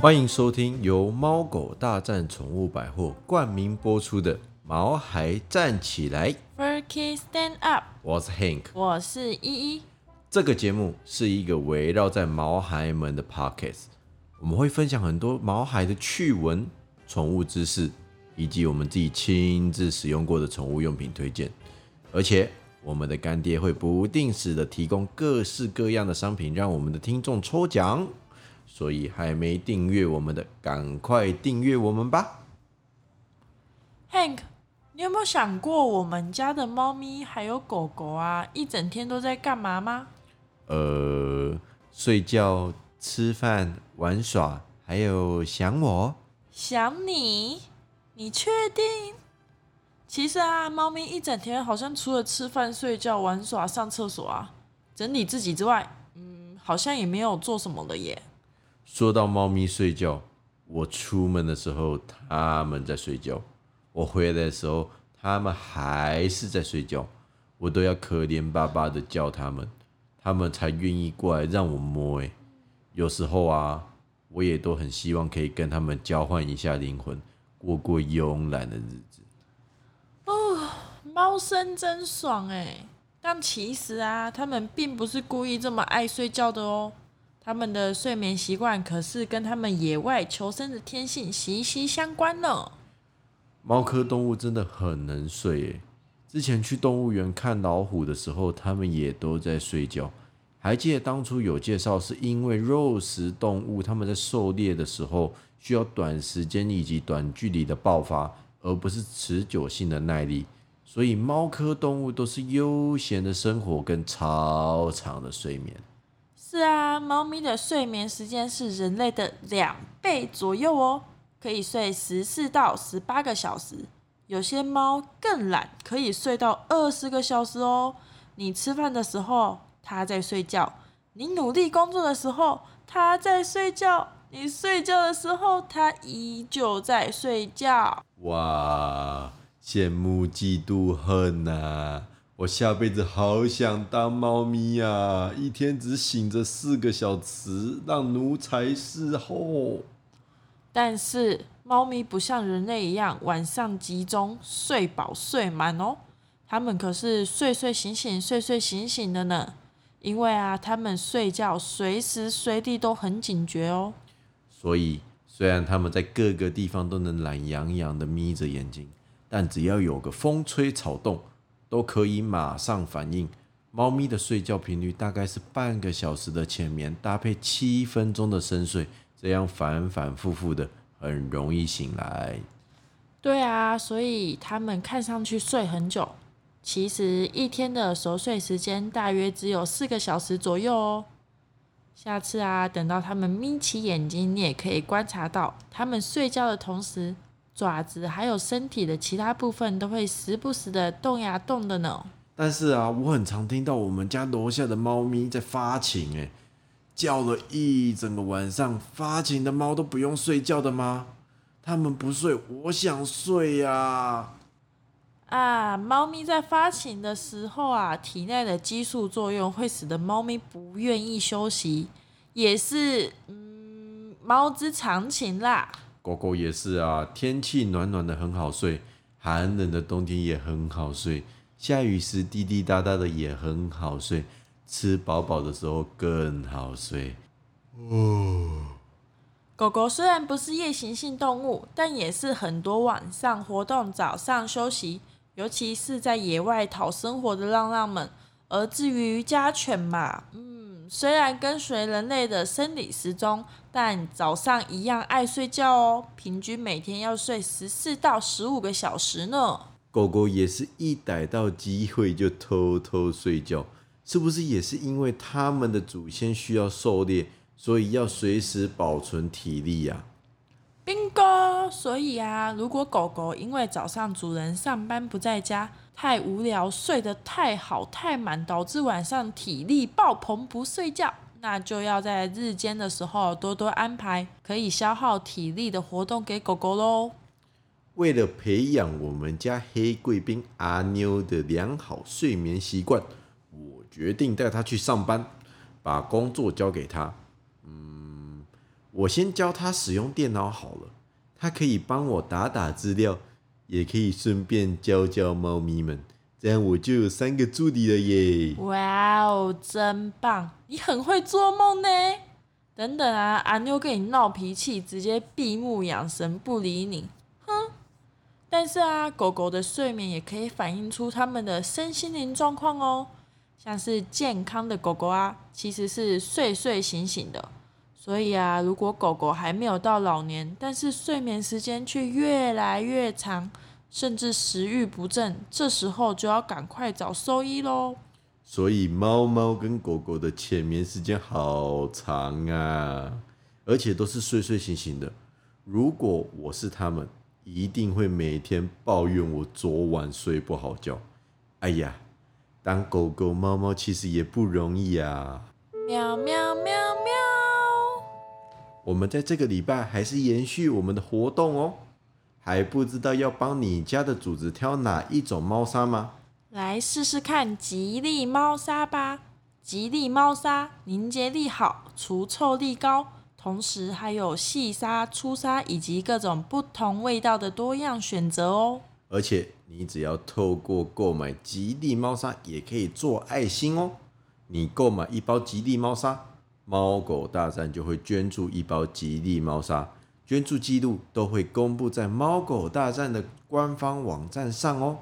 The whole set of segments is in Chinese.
欢迎收听由猫狗大战宠物百货冠名播出的《毛孩站起来》，Furky Stand Up，我是 Hank。我是依依。这个节目是一个围绕在毛孩们的 Pocket，我们会分享很多毛孩的趣闻、宠物知识，以及我们自己亲自使用过的宠物用品推荐。而且，我们的干爹会不定时的提供各式各样的商品，让我们的听众抽奖。所以，还没订阅我们的，赶快订阅我们吧！Hank，你有没有想过，我们家的猫咪还有狗狗啊，一整天都在干嘛吗？呃，睡觉、吃饭、玩耍，还有想我。想你？你确定？其实啊，猫咪一整天好像除了吃饭、睡觉、玩耍、上厕所啊、整理自己之外，嗯，好像也没有做什么了耶。说到猫咪睡觉，我出门的时候它们在睡觉，我回来的时候它们还是在睡觉，我都要可怜巴巴的叫它们，它们才愿意过来让我摸。诶，有时候啊，我也都很希望可以跟它们交换一下灵魂，过过慵懒的日子。哦猫生真爽哎！但其实啊，它们并不是故意这么爱睡觉的哦。它们的睡眠习惯可是跟它们野外求生的天性息息相关呢。猫科动物真的很能睡诶。之前去动物园看老虎的时候，它们也都在睡觉。还记得当初有介绍，是因为肉食动物它们在狩猎的时候需要短时间以及短距离的爆发，而不是持久性的耐力。所以猫科动物都是悠闲的生活跟超长的睡眠。是啊，猫咪的睡眠时间是人类的两倍左右哦，可以睡十四到十八个小时。有些猫更懒，可以睡到二十个小时哦。你吃饭的时候，它在睡觉；你努力工作的时候，它在睡觉；你睡觉的时候，它依旧在睡觉。哇，羡慕嫉妒恨呐、我下辈子好想当猫咪呀、一天只醒着四个小时，让奴才伺候。但是猫咪不像人类一样晚上集中睡饱睡满哦，它们可是睡睡醒醒、睡睡醒醒的呢。因为啊，它们睡觉随时随地都很警觉哦。所以，虽然它们在各个地方都能懒洋洋的眯着眼睛，但只要有个风吹草动，都可以马上反应。猫咪的睡觉频率大概是半个小时的浅眠，搭配七分钟的深睡，这样反反复复的，很容易醒来。对啊，所以它们看上去睡很久，其实一天的熟睡时间大约只有四个小时左右哦。下次啊，等到它们眯起眼睛，你也可以观察到，它们睡觉的同时，爪子还有身体的其他部分都会时不时的动呀动的呢。但是啊，我很常听到我们家楼下的猫咪在发情，诶，叫了一整个晚上。发情的猫都不用睡觉的吗？它们不睡，我想睡呀、啊，猫咪在发情的时候啊，体内的激素作用会使得猫咪不愿意休息，也是嗯猫之常情啦。狗狗也是啊，天气暖暖的很好睡，寒冷的冬天也很好睡，下雨时滴滴答答的也很好睡，吃饱饱的时候更好睡。哦狗狗虽然不是夜行性动物，但也是很多晚上活动、早上休息，尤其是在野外讨生活的浪浪们。而至于家犬嘛，嗯，虽然跟随人类的生理时钟，但早上一样爱睡觉哦，平均每天要睡十四到十五个小时呢。狗狗也是一逮到机会就偷偷睡觉，是不是也是因为它们的祖先需要狩猎，所以要随时保存体力呀、bingo！所以啊，如果狗狗因为早上主人上班不在家，太无聊，睡得太好太满，导致晚上体力爆棚不睡觉，那就要在日间的时候多多安排可以消耗体力的活动给狗狗喽。为了培养我们家黑贵宾阿妞的良好睡眠习惯，我决定带她去上班，把工作交给她。嗯，我先教她使用电脑好了，它可以帮我打打资料，也可以顺便教教猫咪们，这样我就有三个助理了耶！哇哦，真棒！你很会做梦呢。等等啊，阿妞跟你闹脾气，直接闭目养神不理你，哼！但是啊，狗狗的睡眠也可以反映出它们的身心灵状况哦。像是健康的狗狗啊，其实是睡睡醒醒的。所以啊，如果狗狗还没有到老年，但是睡眠时间却越来越长，甚至食欲不振，这时候就要赶快找兽医喽。所以猫猫跟狗狗的浅眠时间好长啊，而且都是睡睡醒醒的。如果我是他们，一定会每天抱怨我昨晚睡不好觉。哎呀，当狗狗猫猫其实也不容易啊。喵喵喵喵。我们在这个礼拜还是延续我们的活动哦。还不知道要帮你家的主子挑哪一种猫砂吗？来试试看吉利猫砂吧！吉利猫砂凝结力好，除臭力高，同时还有细沙、粗沙以及各种不同味道的多样选择哦。而且你只要透过购买吉利猫砂，也可以做爱心哦。你购买一包吉利猫砂，猫狗大战就会捐助一包吉利猫砂，捐助记录都会公布在猫狗大战的官方网站上哦。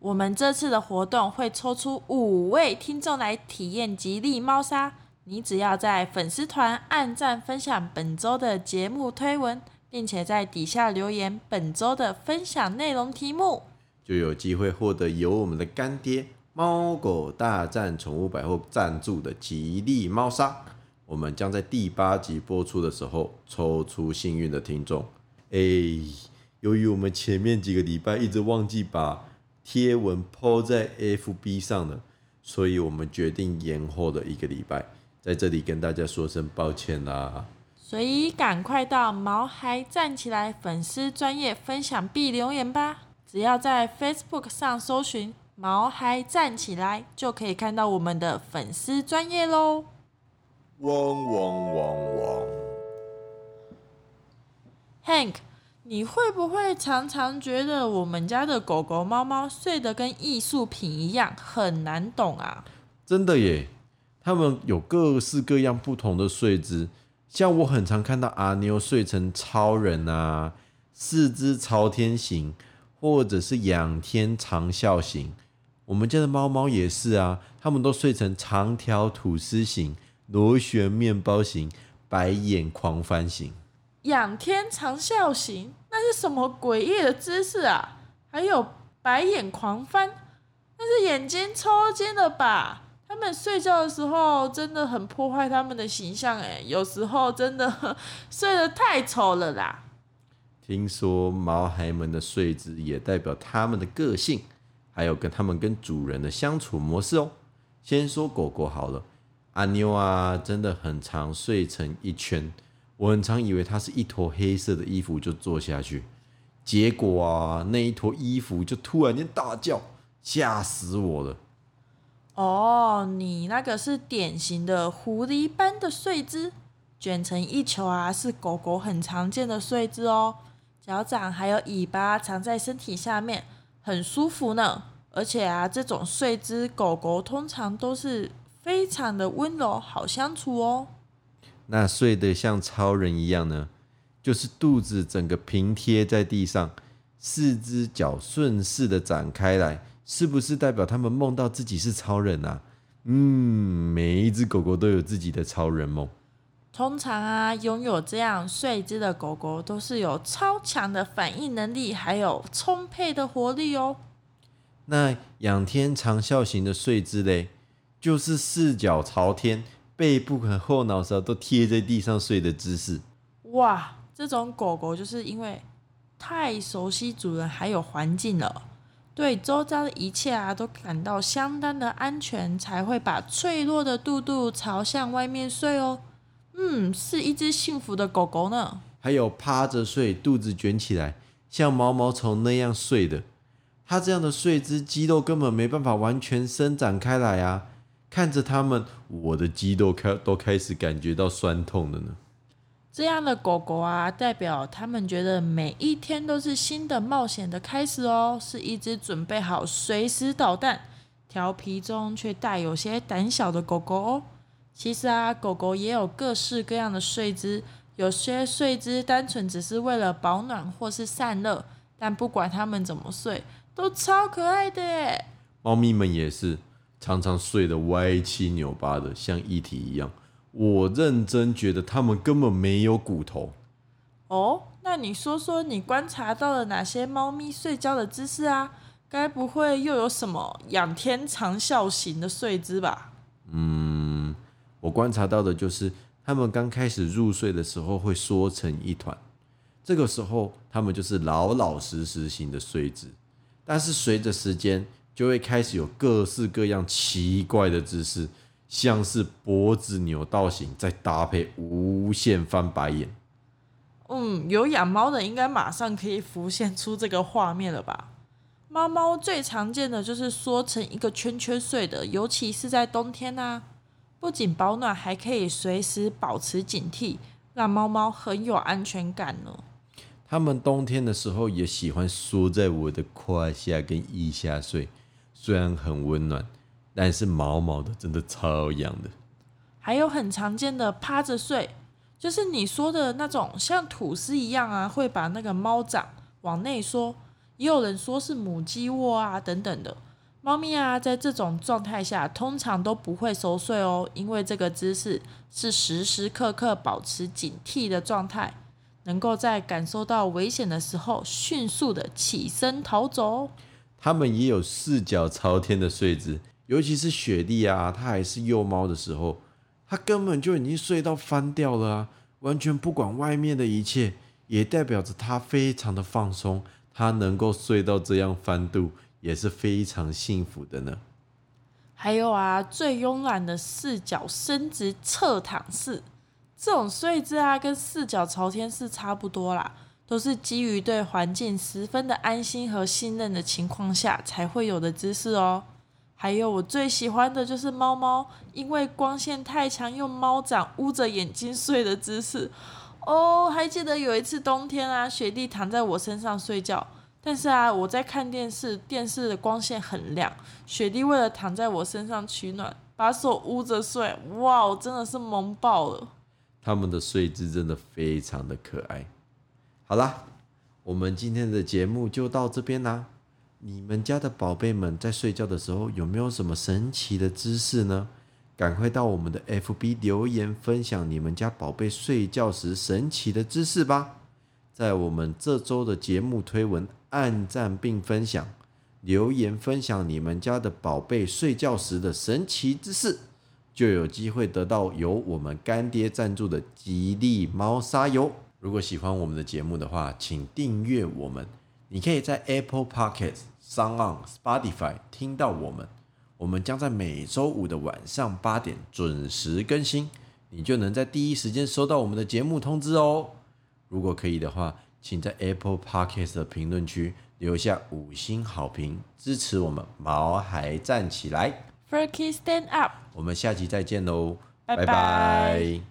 我们这次的活动会抽出五位听众来体验吉利猫砂。你只要在粉丝团按赞分享本周的节目推文，并且在底下留言本周的分享内容题目，就有机会获得由我们的干爹猫狗大战宠物百货赞助的吉利猫砂。我们将在第八集播出的时候抽出幸运的听众。哎，由于我们前面几个礼拜一直忘记把贴文抛在 FB 上了，所以我们决定延后的一个礼拜，在这里跟大家说声抱歉啦。所以赶快到毛孩站起来粉丝专业分享必留言吧！只要在 Facebook 上搜寻“毛孩站起来”，就可以看到我们的粉丝专业喽。汪汪汪汪，Hank。你会不会常常觉得我们家的狗狗、猫猫睡得跟艺术品一样，很难懂啊？真的耶，它们有各式各样不同的睡姿，像我很常看到阿妞睡成超人啊，四肢朝天型，或者是仰天长啸型。我们家的猫猫也是啊，它们都睡成长条吐司型、螺旋面包型、白眼狂翻型。仰天长啸型，那是什么诡异的姿势啊？还有白眼狂翻，那是眼睛抽筋了吧？他们睡觉的时候真的很破坏他们的形象哎，有时候真的 睡得太丑了啦。听说毛孩们的睡姿也代表他们的个性，还有跟他们跟主人的相处模式哦。先说狗狗好了，阿妞啊，真的很常睡成一圈。我很常以为它是一坨黑色的衣服就坐下去，结果啊，那一坨衣服就突然间大叫，吓死我了。哦，你那个是典型的狐狸般的睡姿，卷成一球啊，是狗狗很常见的睡姿哦。脚掌还有尾巴藏在身体下面，很舒服呢。而且啊，这种睡姿狗狗通常都是非常的温柔，好相处哦。那睡得像超人一样呢，就是肚子整个平贴在地上，四只脚顺势的展开来，是不是代表他们梦到自己是超人啊？嗯，每一只狗狗都有自己的超人梦。通常啊，拥有这样睡姿的狗狗都是有超强的反应能力，还有充沛的活力哦。那仰天长啸型的睡姿嘞，就是四脚朝天。背部和后脑勺都贴在地上睡的姿势，哇！这种狗狗就是因为太熟悉主人还有环境了，对周遭的一切啊都感到相当的安全，才会把脆弱的肚肚朝向外面睡哦。嗯，是一只幸福的狗狗呢。还有趴着睡，肚子卷起来，像毛毛虫那样睡的，它这样的睡姿，肌肉根本没办法完全伸展开来啊。看着它们，我的肌肉开都开始感觉到酸痛了呢。这样的狗狗啊，代表他们觉得每一天都是新的冒险的开始哦，是一只准备好随时捣蛋、调皮中却带有些胆小的狗狗哦。其实啊，狗狗也有各式各样的睡姿，有些睡姿单纯只是为了保暖或是散热，但不管它们怎么睡，都超可爱的耶。猫咪们也是常常睡得歪七扭八的，像一体一样。我认真觉得它们根本没有骨头。哦，那你说说你观察到了哪些猫咪睡觉的姿势啊？该不会又有什么仰天长啸型的睡姿吧？嗯，我观察到的就是它们刚开始入睡的时候会缩成一团，这个时候它们就是老老实实型的睡姿。但是随着时间，就会开始有各式各样奇怪的姿势。像是脖子扭到型，再搭配无限翻白眼。嗯，有养猫的应该马上可以浮现出这个画面了吧？猫猫最常见的就是缩成一个圈圈睡的，尤其是在冬天呐，不仅保暖，还可以随时保持警惕，让猫猫很有安全感呢。它们冬天的时候也喜欢缩在我的胯下跟腋下睡，虽然很温暖。但是毛毛的真的超痒的，还有很常见的趴着睡，就是你说的那种像吐司一样啊，会把那个猫掌往内缩。也有人说是母鸡窝啊等等的。猫咪啊，在这种状态下通常都不会熟睡哦，因为这个姿势是时时刻刻保持警惕的状态，能够在感受到危险的时候迅速的起身逃走。它们也有四脚朝天的睡姿。尤其是雪莉啊，它还是幼猫的时候，它根本就已经睡到翻掉了啊，完全不管外面的一切，也代表着它非常的放松。它能够睡到这样翻度，也是非常幸福的呢。还有啊，最慵懒的四脚伸直侧躺式，这种睡姿啊，跟四脚朝天式差不多啦，都是基于对环境十分的安心和信任的情况下才会有的姿势哦。还有我最喜欢的就是猫猫，因为光线太强，用猫掌捂着眼睛睡的姿势。哦，还记得有一次冬天啊，雪地躺在我身上睡觉，但是啊，我在看电视，电视的光线很亮，雪地为了躺在我身上取暖，把手捂着睡。哇，我真的是萌爆了！他们的睡姿真的非常的可爱。好啦，我们今天的节目就到这边啦。你们家的宝贝们在睡觉的时候有没有什么神奇的姿势呢？赶快到我们的 FB 留言分享你们家宝贝睡觉时神奇的姿势吧！在我们这周的节目推文按赞并分享，留言分享你们家的宝贝睡觉时的神奇姿势，就有机会得到由我们干爹赞助的吉利猫砂油。如果喜欢我们的节目的话，请订阅我们。你可以在 Apple Podcast。上 on Spotify 听到我们，我们将在每周五的晚上八点准时更新，你就能在第一时间收到我们的节目通知哦。如果可以的话，请在 Apple Podcast 的评论区留下五星好评，支持我们毛孩站起来，Furkey Stand Up。我们下期再见喽，拜拜。